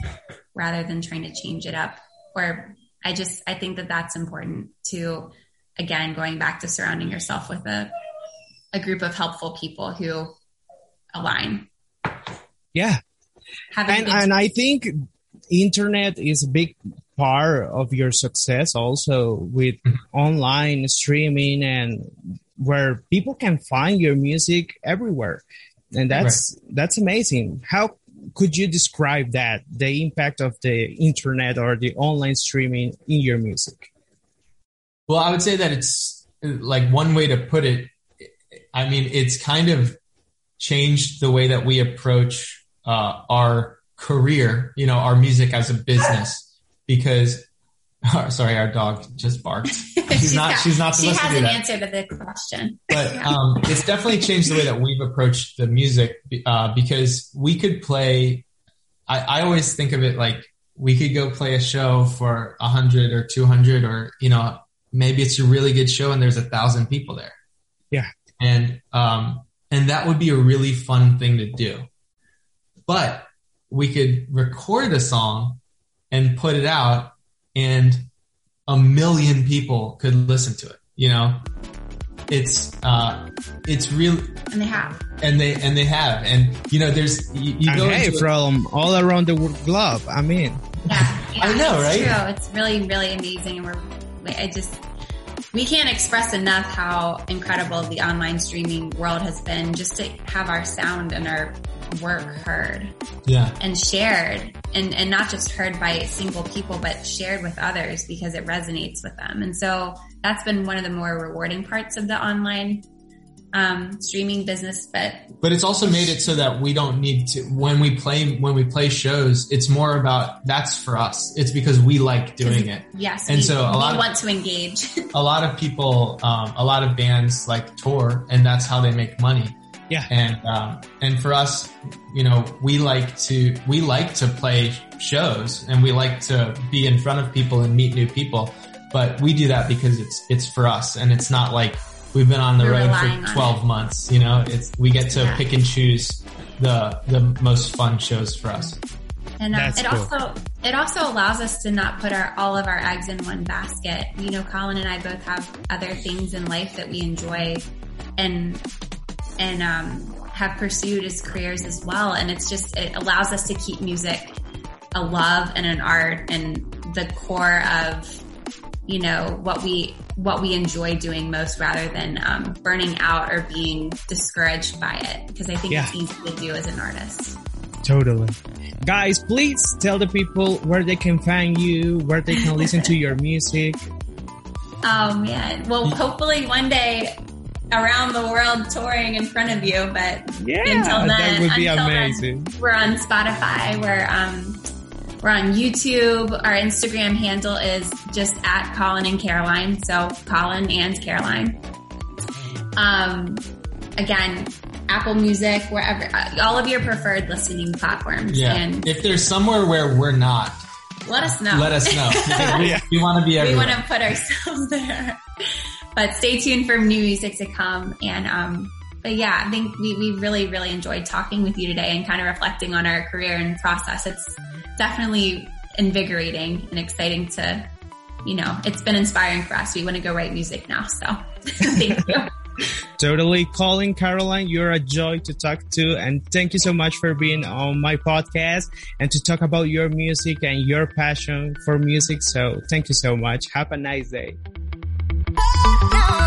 rather than trying to change it up. Or i just i think that that's important to again going back to surrounding yourself with a a group of helpful people who align. Yeah. And, and i think internet is a big part of your success also with mm-hmm. online streaming and where people can find your music everywhere. And that's right. that's amazing. How could you describe that the impact of the internet or the online streaming in your music? Well i would say that it's like one way to put it i mean it's kind of changed the way that we approach uh, our career you know our music as a business because sorry, our dog just barked. She's, she's not. Got, she's not supposed to do that. She has an answer to the question. But um, it's definitely changed the way that we've approached the music uh, because we could play. I, I always think of it like we could go play a show for a hundred or two hundred, or you know, maybe it's a really good show and there's a thousand people there. Yeah. And um, And that would be a really fun thing to do. But we could record a song and put it out and a million people could listen to it, you know? It's, uh, it's real, And they have. and they, and they have, and you know, there's, you, you go hey, into it- from all around the world globe. I mean, Yeah, yeah, I know, it's right? True. It's really, really amazing, and we're. I just we can't express enough how incredible the online streaming world has been. Just to have our sound and our work heard yeah, and shared, and and not just heard by single people, but shared with others because it resonates with them. And so that's been one of the more rewarding parts of the online um, streaming business. But but it's also made it so that we don't need to when we play when we play shows it's more about that's for us it's because we like doing it yes, And we, so a lot of- want to engage. a lot of people um, a lot of bands like tour and that's how they make money Yeah. and um, and for us you know we like to we like to play shows and we like to be in front of people and meet new people but we do that because it's it's for us and it's not like we've been on the We're road for 12 months you know it's we get to Yeah. pick and choose the the most fun shows for us And um, it cool. also it also allows us to not put our all of our eggs in one basket. You know, Colin and I both have other things in life that we enjoy and and um, have pursued as careers as well. And it's just it allows us to keep music a love and an art and the core of you know what we what we enjoy doing most rather than um, burning out or being discouraged by it because I think Yeah. it's easy to do as an artist. totally. Guys, please tell the people where they can find you, where they can listen to your music. Oh man. Well, hopefully one day around the world touring in front of you, but Yeah, until then, that would be until then, we're on Spotify. We're, um, we're on YouTube. Our Instagram handle is just at Colin and Caroline. So Colin and Caroline. Um, again, Apple Music, wherever, uh, all of your preferred listening platforms. yeah And if there's somewhere where we're not let us know. let us know Yeah. we want to be we want to put ourselves there. But stay tuned for new music to come. And, um, but yeah, I think we, we really, really enjoyed talking with you today and kind of reflecting on our career and process. It's definitely invigorating and exciting to, you know, it's been inspiring for us. We want to go write music now. So thank you. Totally. Colin Caroline, you're a joy to talk to. And thank you so much for being on my podcast and to talk about your music and your passion for music. So thank you so much. Have a nice day. Oh, no.